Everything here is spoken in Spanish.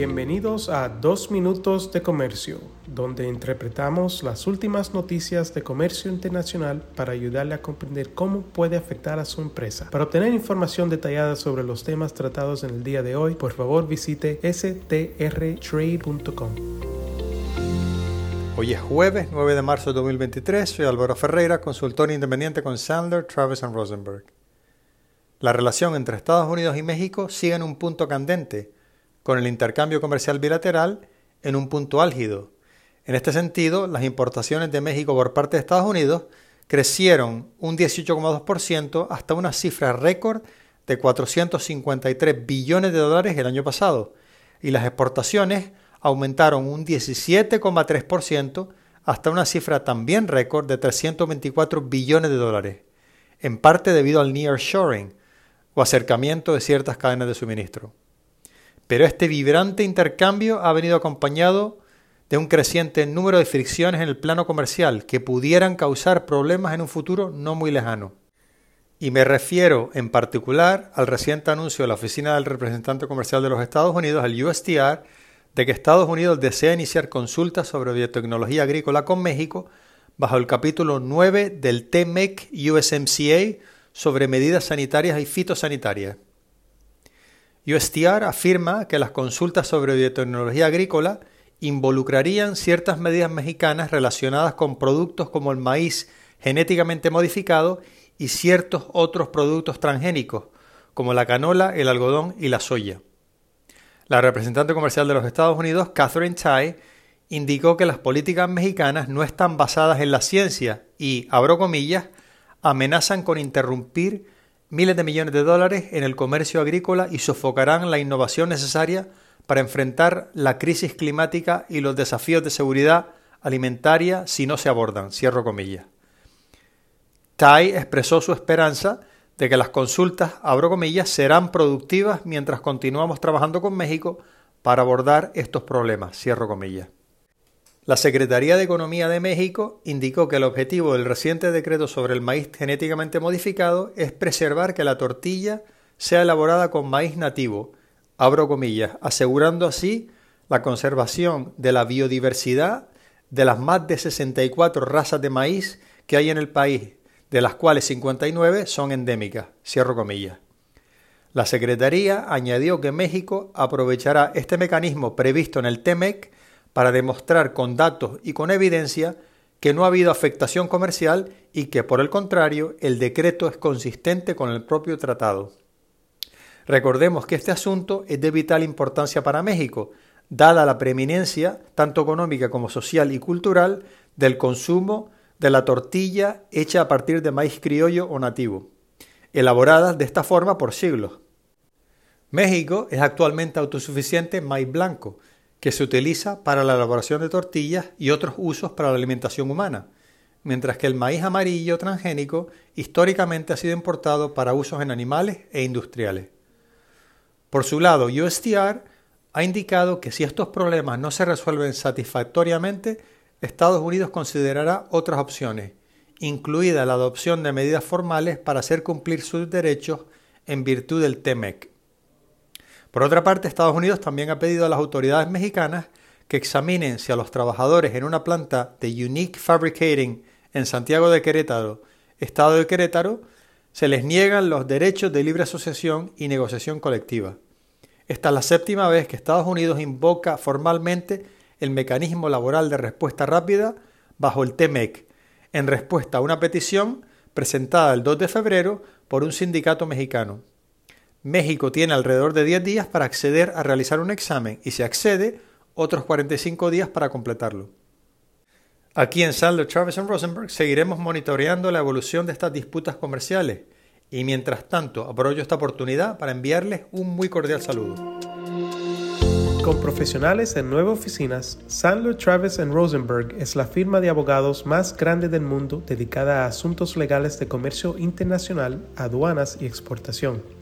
Bienvenidos a Dos Minutos de Comercio, donde interpretamos las últimas noticias de comercio internacional para ayudarle a comprender cómo puede afectar a su empresa. Para obtener información detallada sobre los temas tratados en el día de hoy, por favor visite strtrade.com. Hoy es jueves 9 de marzo de 2023. Soy Álvaro Ferreira, consultor independiente con Sandler, Travis Rosenberg. La relación entre Estados Unidos y México sigue en un punto candente con el intercambio comercial bilateral en un punto álgido. En este sentido, las importaciones de México por parte de Estados Unidos crecieron un 18,2% hasta una cifra récord de 453 billones de dólares el año pasado, y las exportaciones aumentaron un 17,3% hasta una cifra también récord de 324 billones de dólares, en parte debido al nearshoring o acercamiento de ciertas cadenas de suministro. Pero este vibrante intercambio ha venido acompañado de un creciente número de fricciones en el plano comercial que pudieran causar problemas en un futuro no muy lejano. Y me refiero en particular al reciente anuncio de la Oficina del Representante Comercial de los Estados Unidos, el USTR, de que Estados Unidos desea iniciar consultas sobre biotecnología agrícola con México bajo el capítulo 9 del TMEC USMCA sobre medidas sanitarias y fitosanitarias. USTR afirma que las consultas sobre biotecnología agrícola involucrarían ciertas medidas mexicanas relacionadas con productos como el maíz genéticamente modificado y ciertos otros productos transgénicos, como la canola, el algodón y la soya. La representante comercial de los Estados Unidos, Catherine Tai, indicó que las políticas mexicanas no están basadas en la ciencia y, abro comillas, amenazan con interrumpir miles de millones de dólares en el comercio agrícola y sofocarán la innovación necesaria para enfrentar la crisis climática y los desafíos de seguridad alimentaria si no se abordan. Cierro comillas. Tai expresó su esperanza de que las consultas, abro comillas, serán productivas mientras continuamos trabajando con México para abordar estos problemas. Cierro comillas. La Secretaría de Economía de México indicó que el objetivo del reciente decreto sobre el maíz genéticamente modificado es preservar que la tortilla sea elaborada con maíz nativo, abro comillas, asegurando así la conservación de la biodiversidad de las más de 64 razas de maíz que hay en el país, de las cuales 59 son endémicas, cierro comillas. La Secretaría añadió que México aprovechará este mecanismo previsto en el TEMEC para demostrar con datos y con evidencia que no ha habido afectación comercial y que, por el contrario, el decreto es consistente con el propio tratado. Recordemos que este asunto es de vital importancia para México, dada la preeminencia, tanto económica como social y cultural, del consumo de la tortilla hecha a partir de maíz criollo o nativo, elaboradas de esta forma por siglos. México es actualmente autosuficiente en maíz blanco, que se utiliza para la elaboración de tortillas y otros usos para la alimentación humana, mientras que el maíz amarillo transgénico históricamente ha sido importado para usos en animales e industriales. Por su lado, USTR ha indicado que si estos problemas no se resuelven satisfactoriamente, Estados Unidos considerará otras opciones, incluida la adopción de medidas formales para hacer cumplir sus derechos en virtud del TEMEC. Por otra parte, Estados Unidos también ha pedido a las autoridades mexicanas que examinen si a los trabajadores en una planta de Unique Fabricating en Santiago de Querétaro, Estado de Querétaro, se les niegan los derechos de libre asociación y negociación colectiva. Esta es la séptima vez que Estados Unidos invoca formalmente el mecanismo laboral de respuesta rápida bajo el TEMEC, en respuesta a una petición presentada el 2 de febrero por un sindicato mexicano. México tiene alrededor de 10 días para acceder a realizar un examen y si accede, otros 45 días para completarlo. Aquí en Sandler, Travis Rosenberg seguiremos monitoreando la evolución de estas disputas comerciales y mientras tanto aprovecho esta oportunidad para enviarles un muy cordial saludo. Con profesionales en nueve oficinas, Sandler Travis Rosenberg es la firma de abogados más grande del mundo dedicada a asuntos legales de comercio internacional, aduanas y exportación.